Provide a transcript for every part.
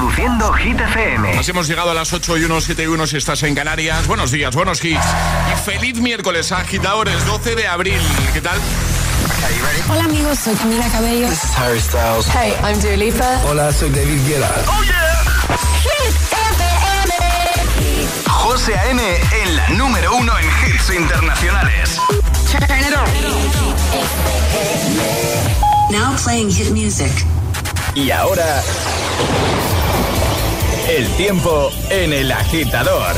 Reproduciendo Hit FM. Así hemos llegado a las 8 y 1, 7 y 1 si estás en Canarias. Buenos días, buenos hits. Y feliz miércoles, agitadores, 12 de abril. ¿Qué tal? Hola amigos, soy Camila Cabello. This is Harry Styles. Hey, I'm Dua Lipa. Hola, soy David Guetta. ¡Oh, yeah! Hit FM. José A.M. en la número uno en hits internacionales. Turn it on. Now playing hit music. Y ahora... El tiempo en el agitador.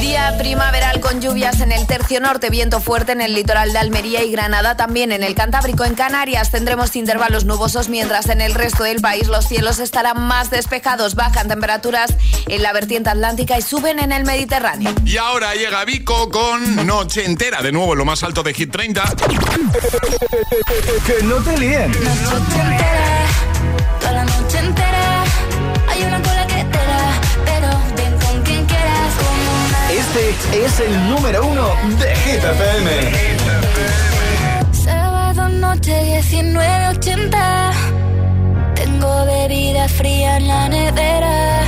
Día primaveral con lluvias en el tercio norte, viento fuerte en el litoral de Almería y Granada, también en el Cantábrico. En Canarias tendremos intervalos nubosos, mientras en el resto del país los cielos estarán más despejados, bajan temperaturas en la vertiente atlántica y suben en el Mediterráneo. Y ahora llega Vico con Noche Entera, de nuevo en lo más alto de Hit 30. que no te líen. Noche entera, toda la noche entera, hay una Este es el número uno de Hit FM. Sábado noche 19.80 Tengo bebida fría en la nevera.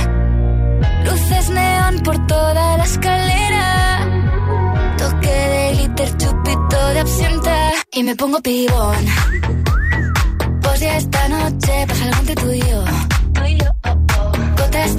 Luces neón por toda la escalera. Toque de glitter, chupito de absenta. Y me pongo pibón. Pues ya esta noche pasa algo entre tú y yo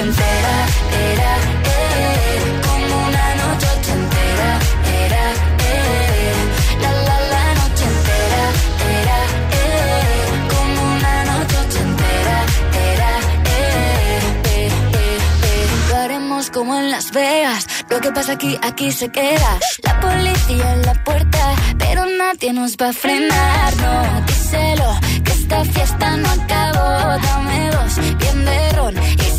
entera Era, como una noche ochentera Era, la la la noche entera Era, eh, como una noche ochentera Era, eh, eh, eh. Lo haremos como en Las Vegas Lo que pasa aquí, aquí se queda. La policía en la puerta Pero nadie nos va a frenar. No, díselo Que esta fiesta no acabó. Dame dos, bien de ron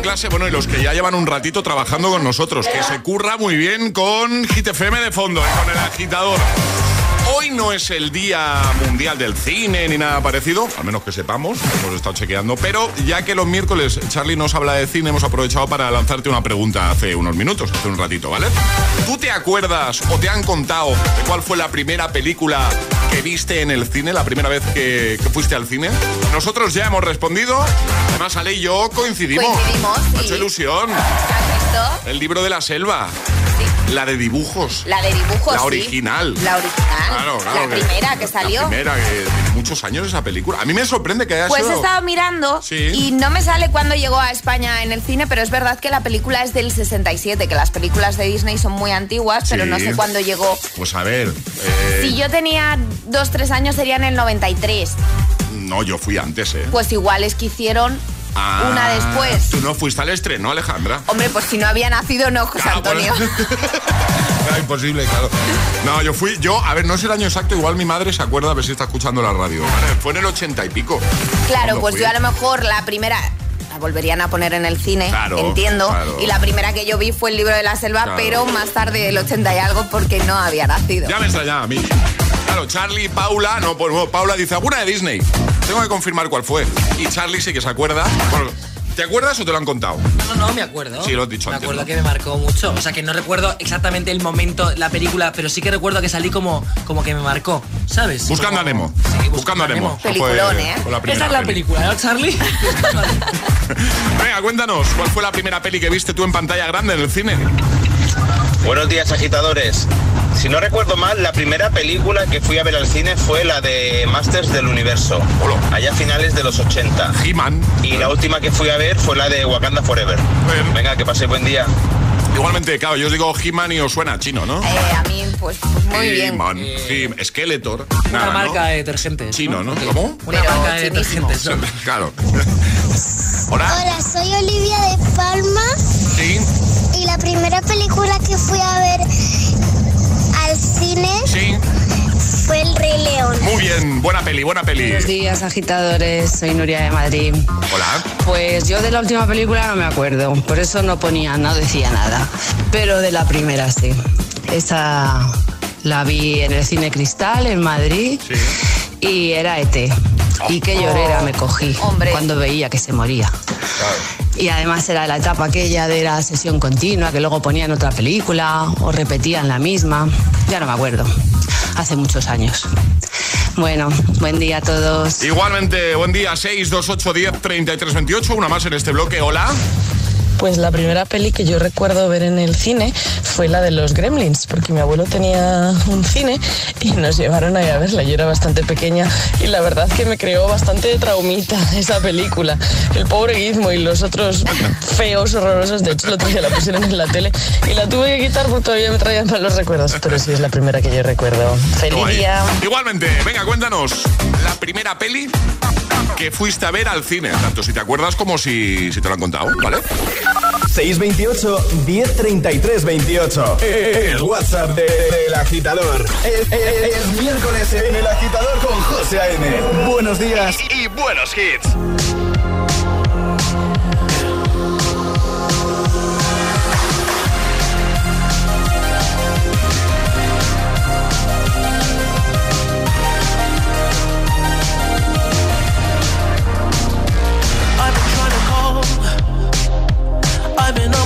clase, bueno, y los que ya llevan un ratito trabajando con nosotros, que se curra muy bien con Hit FM de fondo, y con el agitador. Hoy no es el Día Mundial del Cine ni nada parecido, al menos que sepamos, hemos estado chequeando, pero ya que los miércoles Charlie nos habla de cine, hemos aprovechado para lanzarte una pregunta hace unos minutos, hace un ratito, ¿vale? ¿Tú te acuerdas o te han contado de cuál fue la primera película que viste en el cine, la primera vez que, que fuiste al cine? Nosotros ya hemos respondido, además Ale y yo coincidimos. Coincidimos, sí. Mucha ilusión. El libro de la selva. La de dibujos. La de dibujos. La sí. original. La original. Claro, claro. La que- primera que salió. La primera, que tiene muchos años esa película. A mí me sorprende que haya Pues sido... he estado mirando Sí. y no me sale cuándo llegó a España en el cine, pero es verdad que la película es del 67, que las películas de Disney son muy antiguas, pero Sí. no sé cuándo llegó. Pues a ver... eh, Si yo tenía dos, tres años sería en el 93. No, yo fui antes, ¿eh? Pues igual es que hicieron Ah, una después. Tú no fuiste al estreno, Alejandra. Hombre, pues si no había nacido, no, José Ah, Antonio. pues- imposible, claro. No, yo fui, yo, a ver, no sé el año exacto, igual mi madre se acuerda a ver si está escuchando la radio. Vale, fue en el ochenta y pico. Claro, pues fui. yo a lo mejor la primera la volverían a poner en el cine, Claro, entiendo. claro. Y la primera que yo vi fue el libro de la selva, Claro. pero más tarde del 80 y algo porque no había nacido. Ya me extrañaba a mí. Claro, Charlie, Paula, no, pues no, Paula dice, alguna de Disney. Tengo que confirmar cuál fue. Y Charlie sí que se acuerda. Bueno, ¿te acuerdas o te lo han contado? No, no, me acuerdo. Sí, lo has dicho Me antes, acuerdo ¿no? que me marcó mucho. O sea, que no recuerdo exactamente el momento, la película, pero sí que recuerdo que salí como, como que me marcó, ¿sabes? Buscando Como- a Nemo. Sí, Buscando a Nemo. Fue- Peliculón, ¿eh? fue la primera Esa es la peli. película, ¿no, Charlie? Venga, cuéntanos, ¿cuál fue la primera peli que viste tú en pantalla grande en el cine? Buenos días, agitadores. Si no recuerdo mal, la primera película que fui a ver al cine fue la de Masters del Universo, Hola. allá a finales de los 80. He-Man. Y la última que fui a ver fue la de Wakanda Forever. Venga, que pase buen día. Igualmente, claro, yo os digo He-Man y os suena chino, ¿no? Eh, a mí, pues, pues muy bien. He-Man, He- Skeletor. Una nada, ¿no? marca de detergentes. Chino, ¿no? ¿Cómo? Una Pero marca de detergentes. ¿no? Claro. Hola. Hola, soy Olivia de Palma Sí, y la primera película que fui a ver cine sí. fue El Rey León. Muy bien, buena peli, buena peli. Buenos días, agitadores. Soy Nuria de Madrid. Hola. Pues yo de la última película no me acuerdo, por eso no ponía, no decía nada. Pero de la primera sí. Esa la vi en el Cine Cristal en Madrid Sí. y era ET. Y qué llorera me cogí Hombre. cuando veía que se moría. Y además era la etapa aquella de la sesión continua, que luego ponían otra película o repetían la misma. Ya no me acuerdo. Hace muchos años. Bueno, buen día a todos. Igualmente, buen día, 628 10 33 28. Una más en este bloque. Hola. Pues la primera peli que yo recuerdo ver en el cine fue la de los Gremlins, porque mi abuelo tenía un cine y nos llevaron ahí a verla. Yo era bastante pequeña y la verdad que me creó bastante traumita esa película. El pobre Gizmo y los otros feos, horrorosos. De hecho, el otro día la pusieron en la tele y la tuve que quitar porque todavía me traían malos recuerdos. Pero sí es la primera que yo recuerdo. ¡Feliz día! Igualmente, venga, cuéntanos la primera peli que fuiste a ver al cine, tanto si te acuerdas como si, si te lo han contado, ¿vale? 628 1033 28. El WhatsApp de- del agitador. Es, es- es miércoles en el agitador con José A.M. Buenos días. Y buenos hits.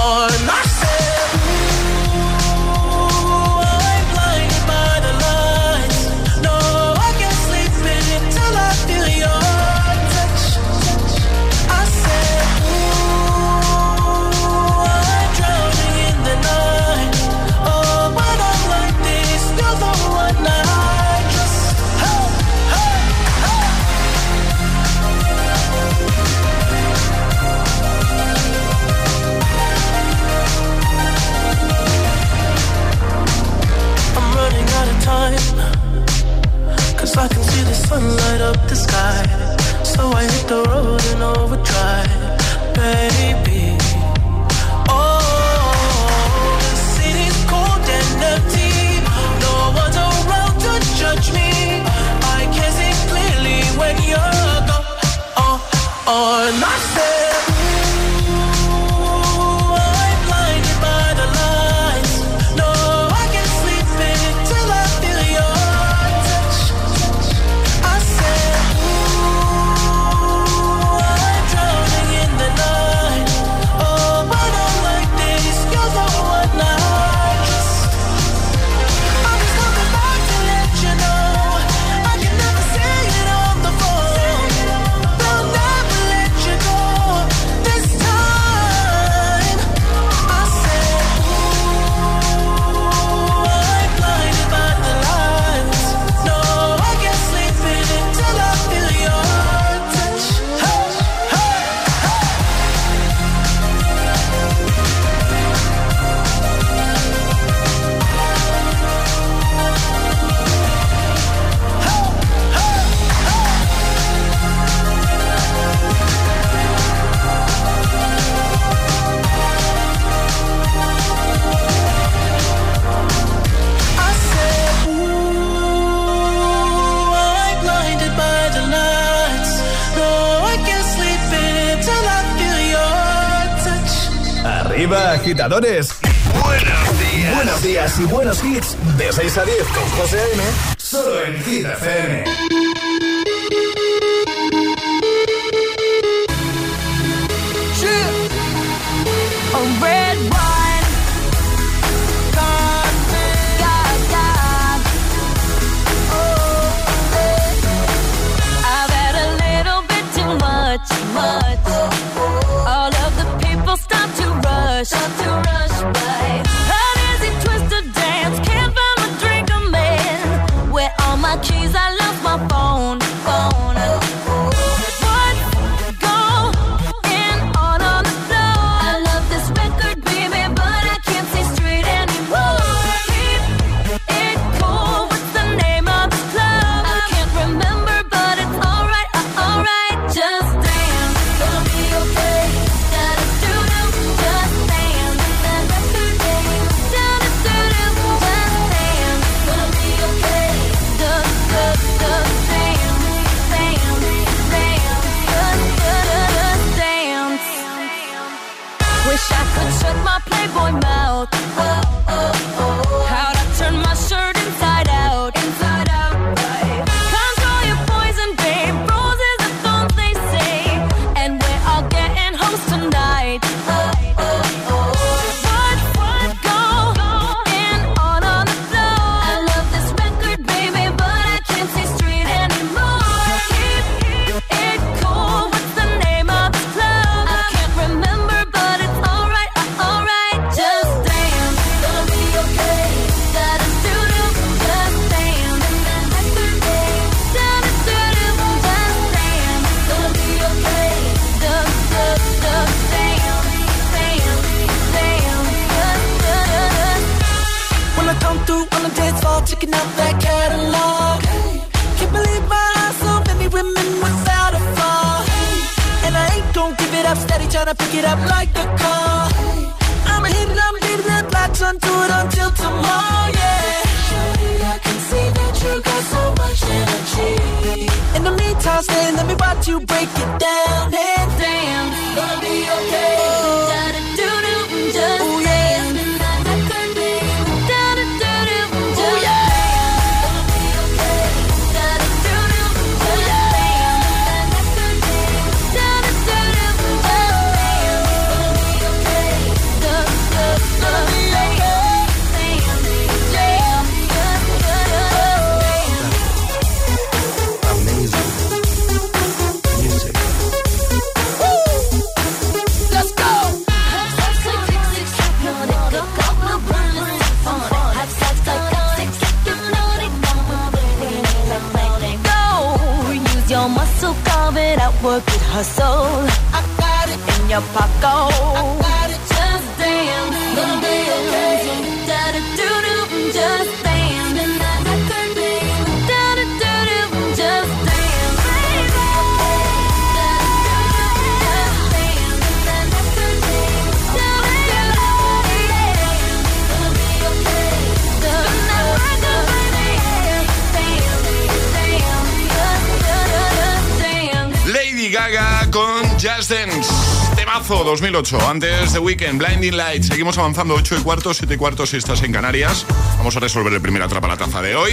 Oh, oh, and Arriba, agitadores. Buenos días. Buenos días y buenos hits. De 6 a 10 con José M. Solo en Hit FM. Tryna pick it up like the car. I'ma hit it, I'ma leave that black sun to it until tomorrow, yeah. Shawty, I can see that you got so much energy. In the meantime, stay, let me watch you break it down and dance. Gonna be okay. Da hustle. I got it. In your pocket, Just Dance. Temazo 2008, antes de Weekend, Blinding Light. Seguimos avanzando 8 y cuarto, 7 y cuarto si estás en Canarias. Vamos a resolver el primer atrapa la taza de hoy.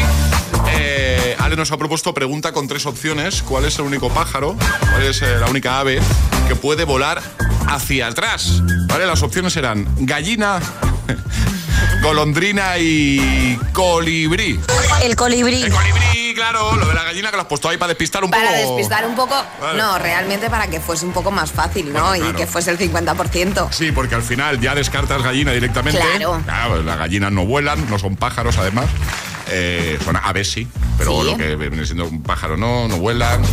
Eh, Ale nos ha propuesto pregunta con tres opciones. ¿Cuál es el único pájaro? ¿Cuál es eh, la única ave que puede volar hacia atrás? ¿Vale? Las opciones eran gallina, golondrina y colibrí. El colibrí. El colibrí, claro, lo de la gallina que lo has puesto ahí para despistar un Para poco. despistar un poco, Vale. no, realmente para que fuese un poco más fácil, ¿no? Bueno, Y claro. que fuese el 50%. Sí, porque al final ya descartas gallina directamente. Claro. las gallinas no vuelan, no son pájaros además. Eh, son aves pero Sí. lo que viene siendo un pájaro no, no vuelan.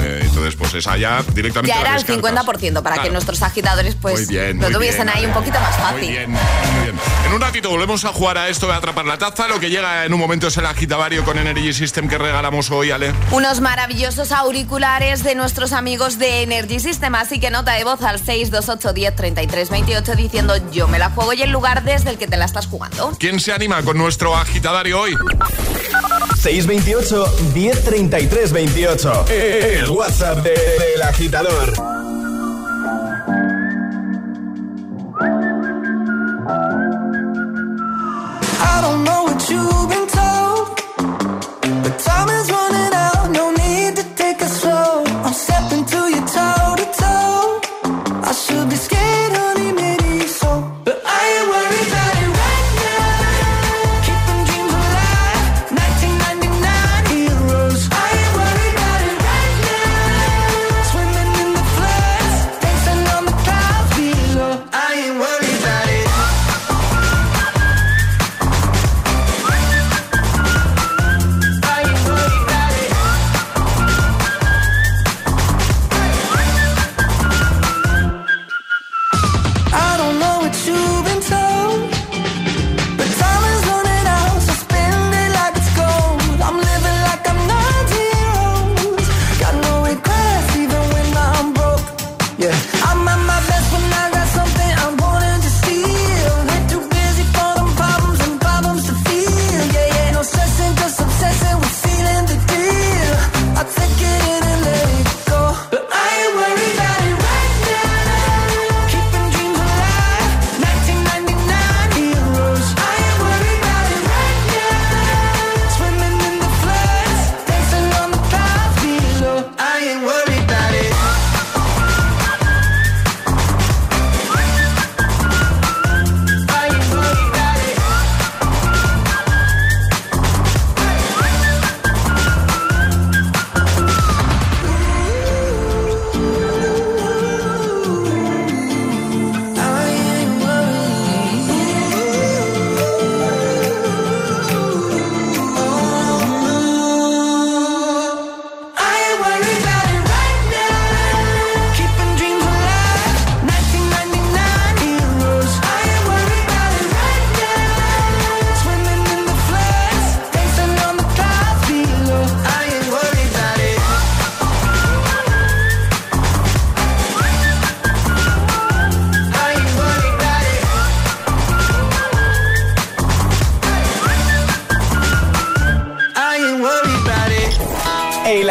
Eh, entonces, pues esa ya directamente Ya era el descartas. 50% para que nuestros agitadores pues bien, lo tuviesen bien, ahí un poquito más fácil. Muy bien, muy bien. En un ratito volvemos a jugar a esto de atrapar la taza. Lo que llega en un momento es el agitavario con Energy System que regalamos hoy, Ale. Unos maravillosos auriculares de nuestros amigos de Energy System, así que nota de voz al 628 10 33 28 diciendo yo me la juego y el lugar desde el que te la estás jugando. ¿Quién se anima con nuestro agitadario hoy? 628 1033 28. El WhatsApp de, de agitador.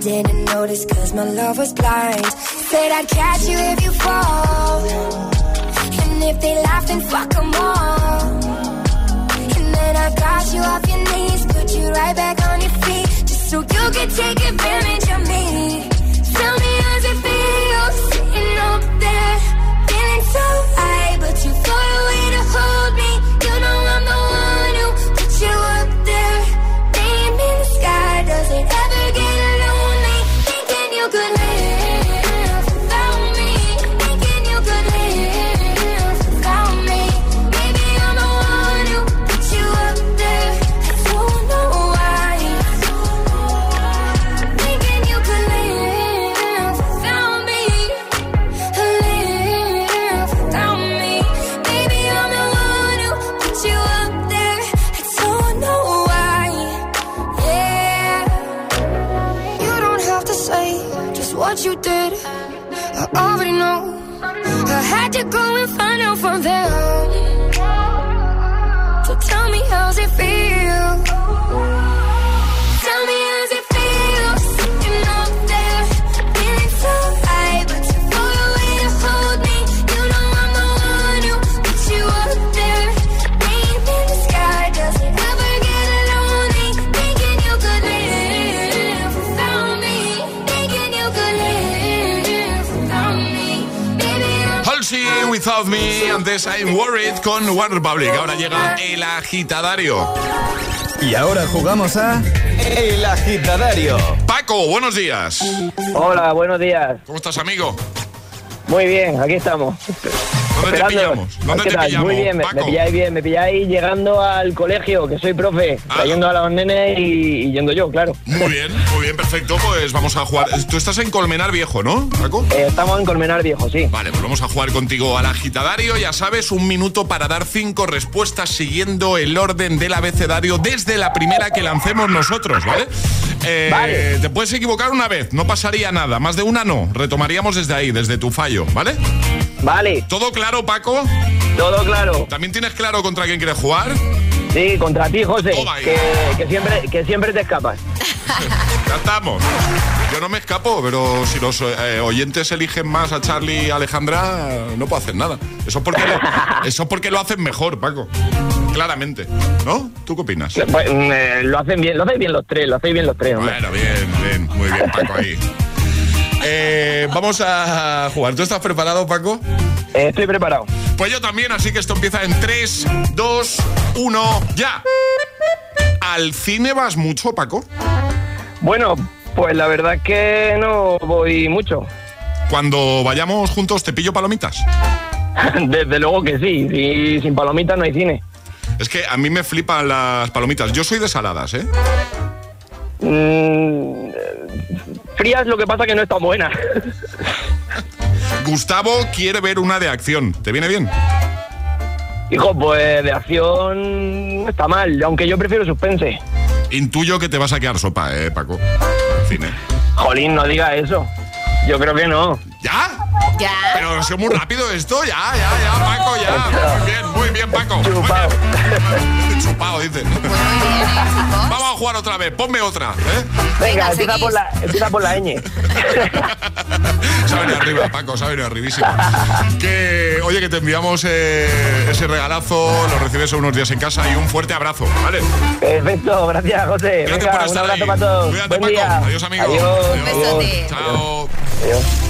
Didn't notice cause my love was blind. Said I'd catch you if you fall. And if they laugh, then fuck 'em all. And then I got you off your knees, put you right back on your feet, just so you could take advantage of me. there. Me, antes I'm Worried con Warner Public. Ahora llega el agitadario. Y ahora jugamos a El Agitadario. Paco, buenos días. Hola, buenos días. ¿Cómo estás, amigo? Muy bien, aquí estamos. ¿Dónde te Esperándonos. pillamos? ¿Dónde ¿Qué te pillamos, Muy bien, me, Paco? me pilláis bien, me pilláis llegando al colegio, que soy profe, Ah. trayendo a los nenes y, y yendo yo, claro. Muy bien, muy bien, perfecto. Pues vamos a jugar. Tú estás en Colmenar Viejo, ¿no, Paco? Eh, estamos en Colmenar Viejo, sí. Vale, pues vamos a jugar contigo al agitadario. Ya sabes, un minuto para dar cinco respuestas siguiendo el orden del abecedario desde la primera que lancemos nosotros, ¿vale? Eh, Vale. Te puedes equivocar una vez, no pasaría nada. Más de una no. Retomaríamos desde ahí, desde tu fallo, ¿vale? Vale, ¿Todo claro, Paco? todo claro. ¿También tienes claro contra quién quieres jugar? Sí, contra ti, José, ahí. que, que siempre, que siempre te escapas. Ya estamos. Yo no me escapo, pero si los eh, oyentes eligen más a Charlie y Alejandra, no puedo hacer nada. Eso es porque lo, eso es porque lo hacen mejor, Paco. Claramente. ¿No? ¿Tú qué opinas? Pues, eh, lo hacen bien, lo hacéis bien los tres, lo hacéis bien los tres, hombre. Bueno, bien, bien, muy bien, Paco ahí. Eh, vamos a jugar. ¿Tú estás preparado, Paco? Eh, estoy preparado. Pues yo también, así que esto empieza en 3, 2, 1, ya. ¿Al cine vas mucho, Paco? Bueno, pues la verdad es que no voy mucho. Cuando vayamos juntos, ¿te pillo palomitas? Desde luego que sí, si sin palomitas no hay cine. Es que a mí me flipan las palomitas. Yo soy de saladas, ¿eh? Mm, frías lo que pasa que no es tan buena. Gustavo quiere ver una de acción. ¿Te viene bien? Hijo, pues de acción está mal, aunque yo prefiero suspense. Intuyo que te vas a quedar sopa, eh, Paco. Al cine. Jolín, no diga eso. Yo creo que no. ¿Ya? Ya. Pero ha sido muy rápido esto, ya, ya, ya, Paco, ya. Muy bien, muy bien, Paco. Chupao. Chupao, dice. Vamos a jugar otra vez, ponme otra, ¿eh? Venga, Venga, empieza por, la, empieza por la ñ. Venido arriba, Paco, venido arribísimo. Que, oye, que te enviamos eh, ese regalazo, lo recibes en unos días en casa y un fuerte abrazo, ¿vale? Perfecto, gracias, José. Gracias Venga, por un estar abrazo ahí. para todos. Cuídate, Buen Paco. día. Adiós, amigo. Adiós. Un besote. Chao. Adiós.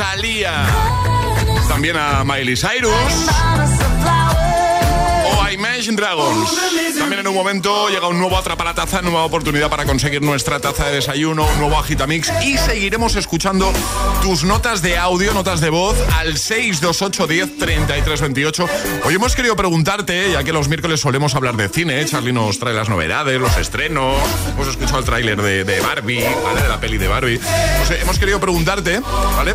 Rosalía. También a Miley Cyrus. O a Imagine Dragons. También en un momento llega un nuevo Atrapalataza, nueva oportunidad para conseguir nuestra taza de desayuno, un nuevo Agitamix. Y seguiremos escuchando tus notas de audio, notas de voz al 628 10 33 28. Hoy hemos querido preguntarte, ya que los miércoles solemos hablar de cine, ¿eh? Charlie nos trae las novedades, los estrenos. Hemos escuchado el tráiler de, Barbie, ¿vale? De la peli de Barbie. Hemos querido preguntarte, ¿vale?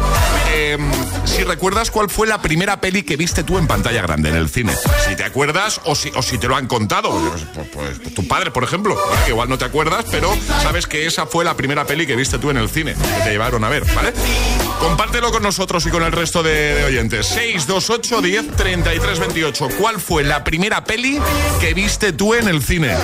Eh, si recuerdas cuál fue la primera peli que viste tú en pantalla grande en el cine. Si te acuerdas o si, o si te lo han contado. Pues, pues, tu padre, por ejemplo. ¿vale? Igual no te acuerdas, pero sabes que esa fue la primera peli que viste tú en el cine. Que te llevaron a ver, ¿vale? Compártelo con nosotros y con el resto de, de oyentes. 628 10 33 28. ¿Cuál fue la primera peli que viste tú en el cine?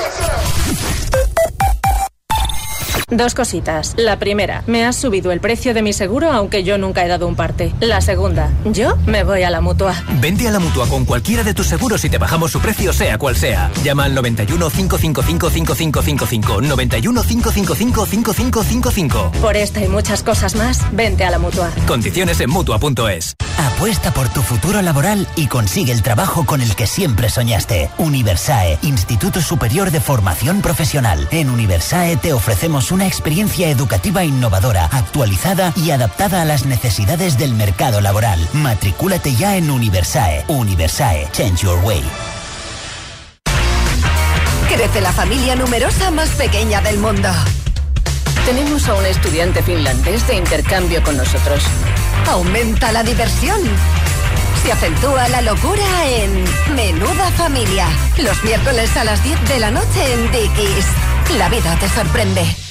Dos cositas. La primera, me has subido el precio de mi seguro aunque yo nunca he dado un parte. La segunda, yo me voy a la mutua. Vente a la mutua con cualquiera de tus seguros y te bajamos su precio, sea cual sea. Llama al 91 555 5555. 91 555 5555. Por esta y muchas cosas más, vente a la mutua. Condiciones en mutua.es. Apuesta por tu futuro laboral y consigue el trabajo con el que siempre soñaste. Universae, Instituto Superior de Formación Profesional. En Universae te ofrecemos una experiencia educativa innovadora, actualizada y adaptada a las necesidades del mercado laboral. Matricúlate ya en Universae. Universae, change your way. Crece la familia numerosa más pequeña del mundo. Tenemos a un estudiante finlandés de intercambio con nosotros. Aumenta la diversión. Se acentúa la locura en Menuda Familia. Los miércoles a las 10 de la noche en Dickies. La vida te sorprende.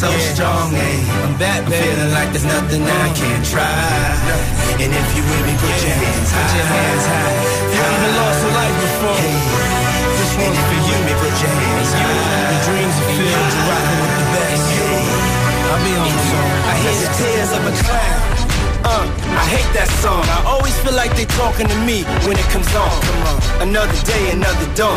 so strong. Yeah. I'm back, I'm feeling like there's nothing I can't try. And if you with me, put your hands high. Put your hands high. You even lost a life before. This one's for you. Me, put your hands high. The dreams are filled. You're rocking with the best. I'll be on the song. I hear the tears of a clown. Uh, I hate that song. I always feel like they talking to me when it comes on. On. Another day, another dawn.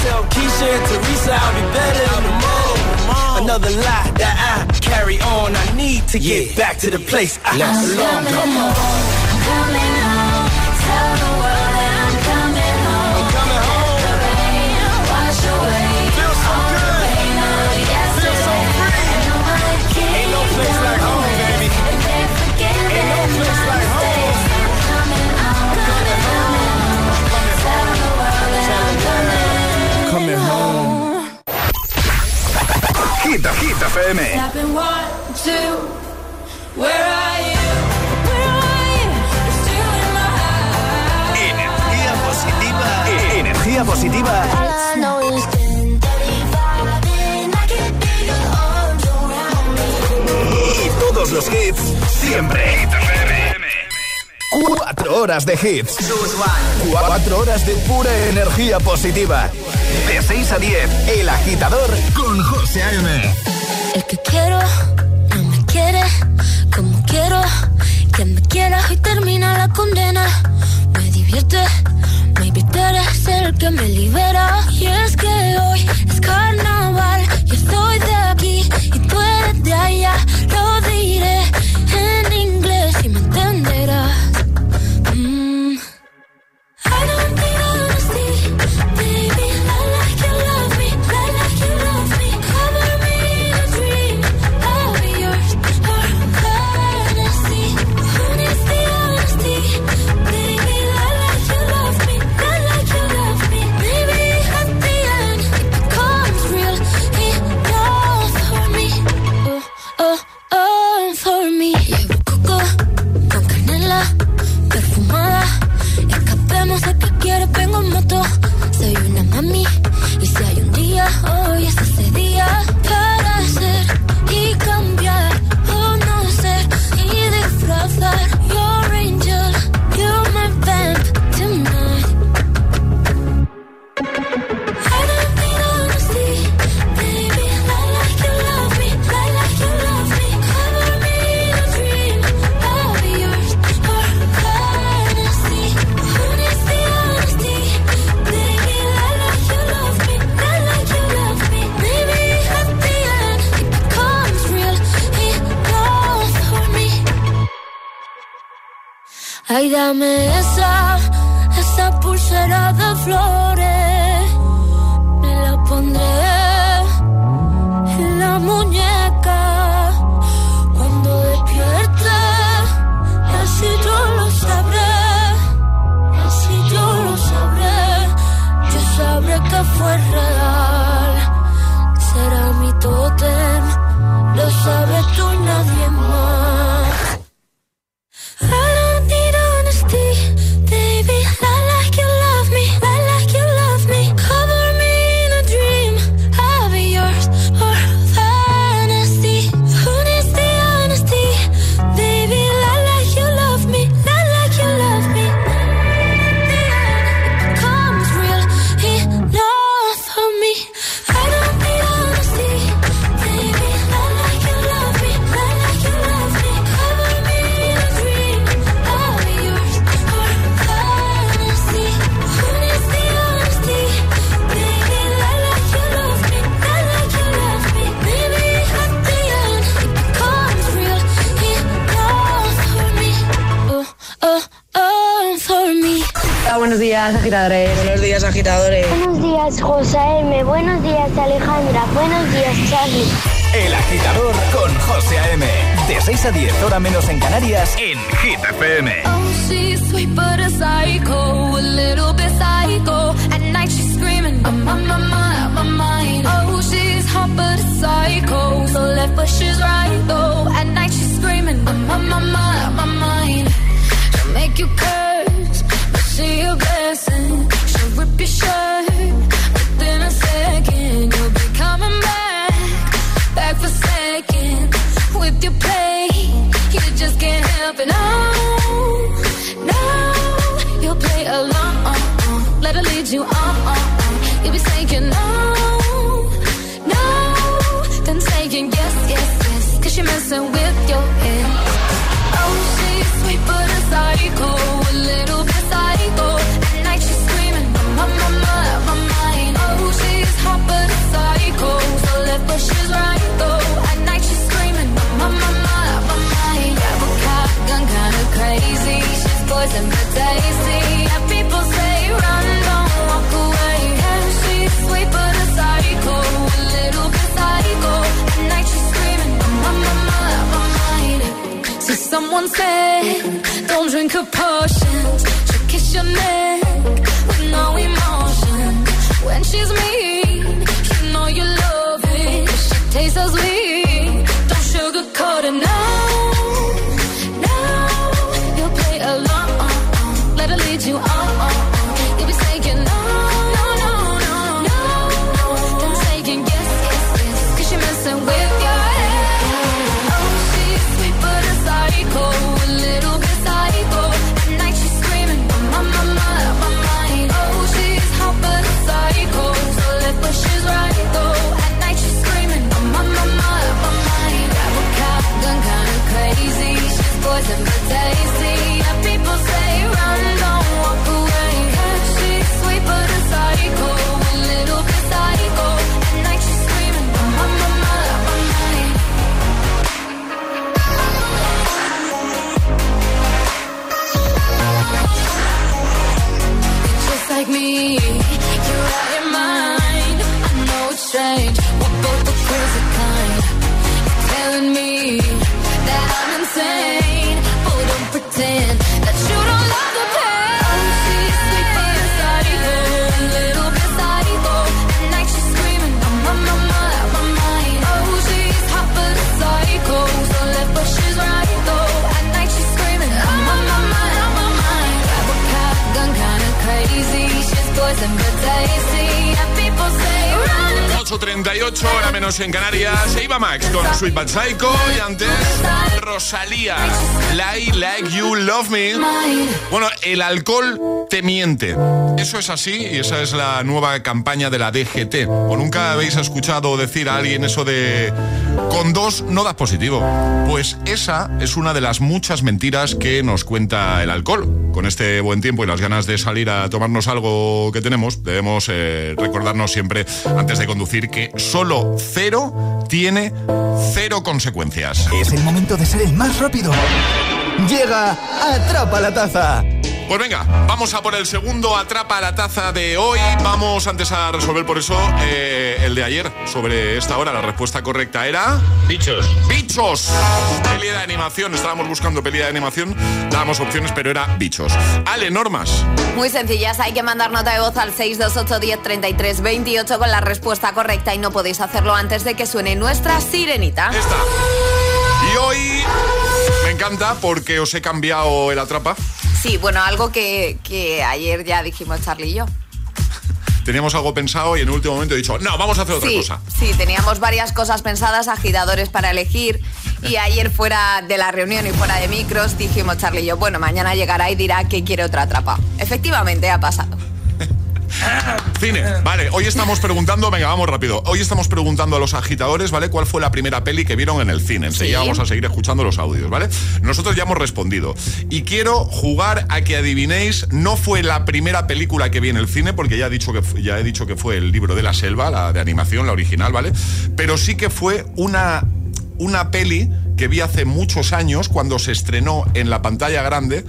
Tell Keisha and Teresa I'll be better in the morning. Another lie that I carry on. I need to get back to the place I belong. Come on. Coming home, Hit, Hit FM. Tapping one, two, where are you? Where are you? You're still in my heart. Energía positiva. Energía positiva. All I know is 10, 35, and I can feel your arms around me. Y todos los hits siempre. Hit FM. Cuatro horas de hits. Cuatro horas de pura energía positiva. De 6 a 10, El Agitador con José A.M. El que quiero no me quiere como quiero que me quiera y termina la condena. Me divierte, maybe tú eres el que me libera. Y es que hoy es carnaval, yo estoy de aquí y tú eres de allá. Lo diré en inglés días, agitadores. Buenos días, agitadores. Buenos días, José M. Buenos días, Alejandra. Buenos días, Charlie. El agitador con José A.M. De 6 a 10, hora menos en Canarias, en Hit FM. Oh, she's sweet but a psycho, a little bit psycho. At night she's screaming, I'm on my mind, my mind. Oh, she's hot but a psycho, so left but she's right though. At night she's screaming, I'm on my mind, my mind. She'll make you curse, but she a rip your shirt a second. You'll be coming back, back for seconds with your play. You just can't help it. No, no, you'll play along. Let her lead you on. You'll be saying no, no, then saying yes, yes, yes. Cause you're messing with your head. Oh, she's sweet but a psycho, oh. Poison but tasty. Yeah, people say run, don't walk away. Yeah, she's sweet but a psycho, a little bit psycho. At night she's screaming, my, my, my, my mind. See someone say, don't drink her potions. She'll kiss your neck Sweet But Psycho y antes Rosalía. Bueno, el alcohol te miente. Eso es así y esa es la nueva campaña de la DGT. ¿O nunca habéis escuchado decir a alguien eso de con dos no das positivo? Pues esa es una de las muchas mentiras que nos cuenta el alcohol. Con este buen tiempo y las ganas de salir a tomarnos algo que tenemos, debemos eh, recordarnos siempre antes de conducir que solo cero tiene cero consecuencias. Es el momento de ser el más rápido. Llega Atrapa la Taza. Pues venga, vamos a por el segundo Atrapa la Taza de hoy. Vamos antes a resolver por eso eh, el de ayer. Sobre esta hora, la respuesta correcta era... Bichos. ¡Bichos! Peli de animación. Estábamos buscando peli de animación. Dábamos opciones, pero era bichos. Ale, normas. Muy sencillas, hay que mandar nota de voz al 628 10 33 28 con la respuesta correcta y no podéis hacerlo antes de que suene nuestra sirenita. Esta. Y hoy encanta porque os he cambiado el atrapa. Sí, bueno, algo que, que ayer ya dijimos Charlie y yo. Teníamos algo pensado y en el último momento he dicho, no, vamos a hacer otra sí, cosa. sí, teníamos varias cosas pensadas, agitadores para elegir. Y ayer fuera de la reunión y fuera de micros dijimos Charlie y yo, bueno, mañana llegará y dirá que quiere otra atrapa. Efectivamente, ha pasado. Cine, vale, hoy estamos preguntando, venga, vamos rápido. Hoy estamos preguntando a los agitadores, ¿vale? ¿Cuál fue la primera peli que vieron en el cine? Enseguida Sí. vamos a seguir escuchando los audios, ¿vale? Nosotros ya hemos respondido. Y quiero jugar a que adivinéis, no fue la primera película que vi en el cine, porque ya he dicho que, ya he dicho que fue el libro de la selva, la de animación, la original, ¿vale? Pero sí que fue una, una peli que vi hace muchos años cuando se estrenó en la pantalla grande.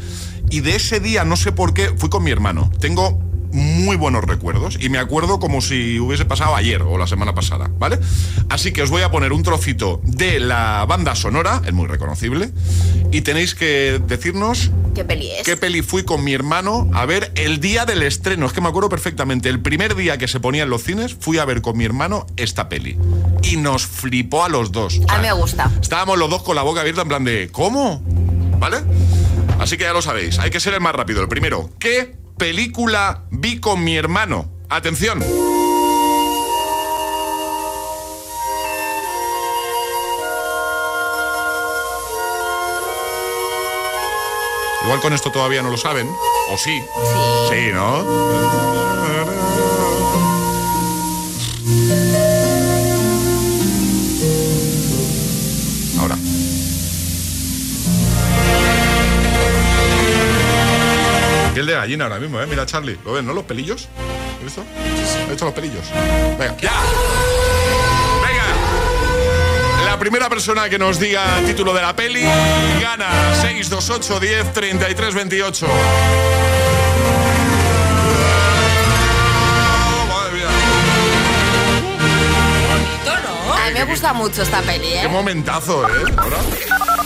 Y de ese día, no sé por qué, fui con mi hermano. Tengo muy buenos recuerdos y me acuerdo como si hubiese pasado ayer o la semana pasada, ¿vale? Así que os voy a poner un trocito de la banda sonora, es muy reconocible, y tenéis que decirnos ¿Qué peli es? qué peli fui con mi hermano a ver el día del estreno. Es que me acuerdo perfectamente, el primer día que se ponía en los cines, fui a ver con mi hermano esta peli. Y nos flipó a los dos. O A mí me gusta. Estábamos los dos con la boca abierta en plan de ¿cómo? ¿Vale? Así que ya lo sabéis, hay que ser el más rápido. El primero, ¿qué película vi con mi hermano? Atención. Igual con esto todavía no lo saben, o sí. Sí. Sí, ¿no? Piel de gallina ahora mismo, ¿eh? Mira, Charlie. ¿Lo ves, no? Los pelillos. ¿Has visto? He hecho los pelillos. Venga, ya. Venga. La primera persona que nos diga el título de la peli gana 628 10 33 28. Madre mía. A mí me gusta mucho esta peli, Qué ¿eh? momentazo, ¿eh? Ahora.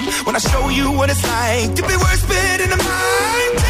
Time when I show you what it's like to be worse fit in the mind.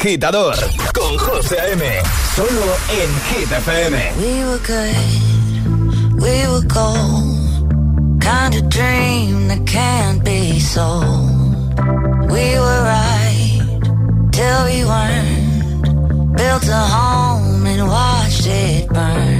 agitador con José A.M. Solo en Hit FM. We were good, we were gold. Kind of dream that can't be sold. We were right till we weren't. Built a home and watched it burn.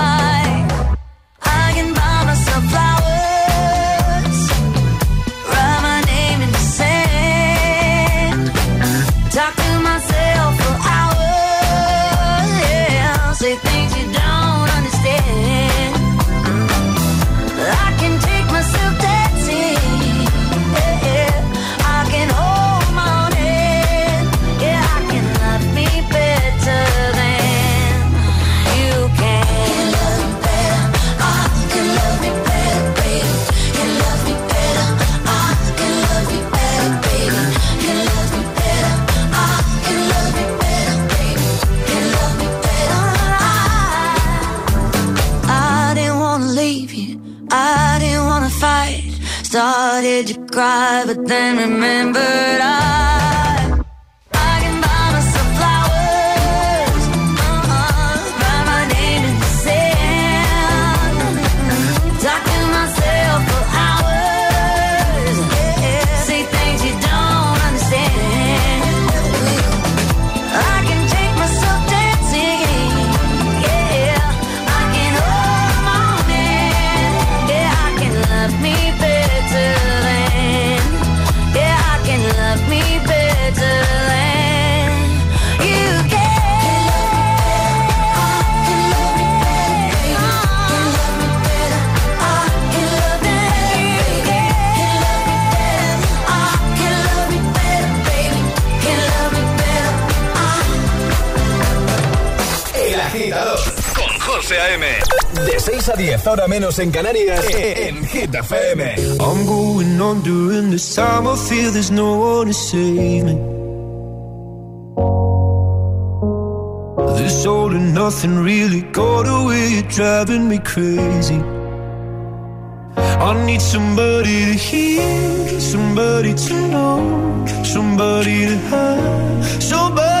then remember 6 a 10, ahora menos en Canarias, eh, eh. en Hit FM. I'm going on during this time. I feel there's no one to save me. This all and nothing really got away, driving me crazy. I need somebody to hear, somebody to know, somebody to have, somebody.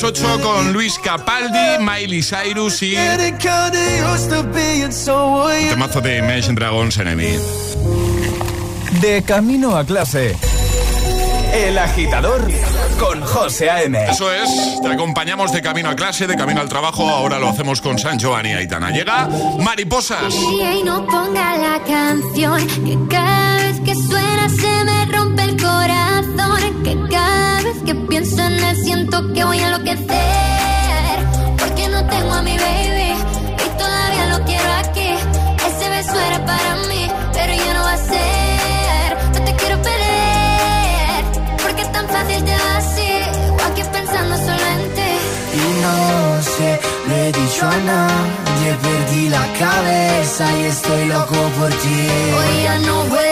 las 8 con Luis Capaldi, Miley Cyrus y you temazo de Imagine Dragons Enemy. De camino a clase. El agitador con José A.M. Eso es, te acompañamos de camino a clase, de camino al trabajo, ahora lo hacemos con San Giovanni Aitana. Llega Mariposas. Y no ponga la canción que cada vez que pienso en él siento que voy a enloquecer. Porque no tengo a mi baby y todavía lo quiero aquí. Ese beso era para mí, pero ya no va a ser. No te quiero perder, porque tan fácil te va así. O aquí pensando solo en ti. Y no sé, lo he dicho a nadie, perdí la cabeza y estoy loco por ti. Hoy ya no vuelan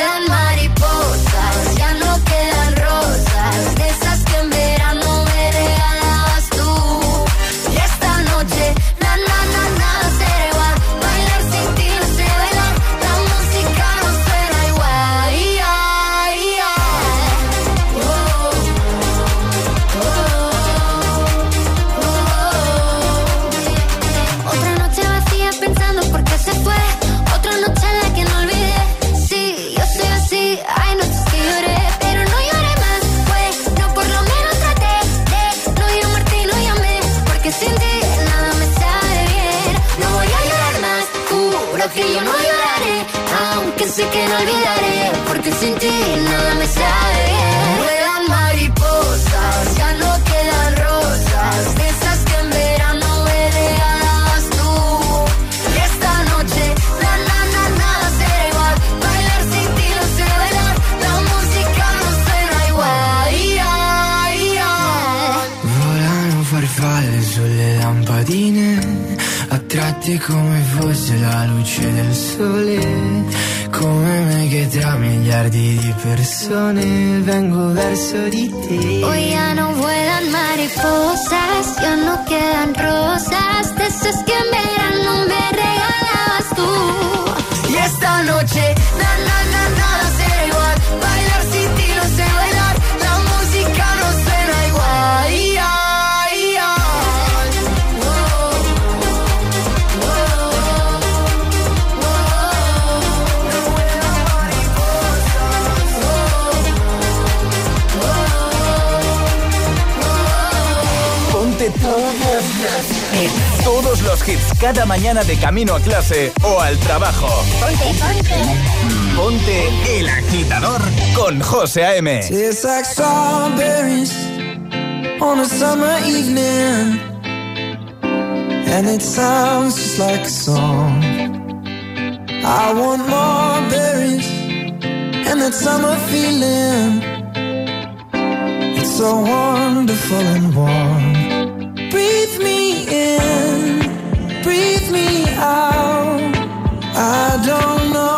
todos los hits cada mañana de camino a clase o al trabajo. Ponte, ponte. Ponte el agitador con José A.M. Tastes like strawberries on a summer evening. And it sounds just like a song. I want more berries and that summer feeling. It's so wonderful and warm. Breathe me in, breathe me out. I don't know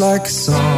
like a song.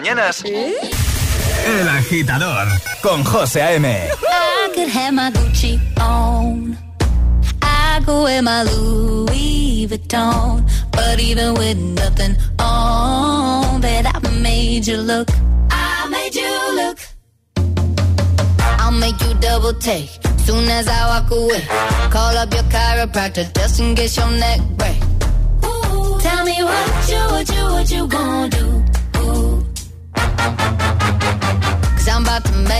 Mañanas, El Agitador con José A.M. I could have my Gucci on. I go wear my Louis Vuitton. But even with nothing on, that I made you look. I made you look. I'll make you double take. Soon as I walk away, call up your chiropractor just in case your neck break. Ooh, tell me what you, what you, what you gonna do?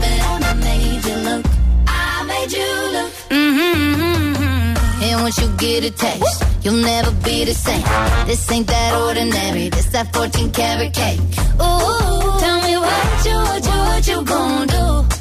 that I made you look. I made you look. Mm-hmm. And once you get a taste, you'll never be the same. This ain't that ordinary. This that 14 karat cake. Ooh, tell me what you, what you, what you gonna do?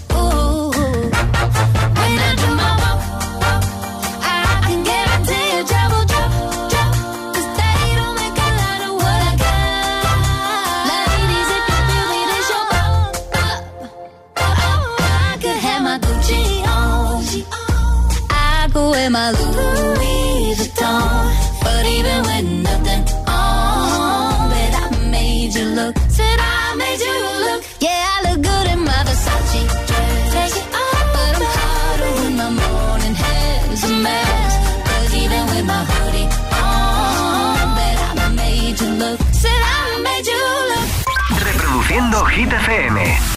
Reproduciendo Hit FM.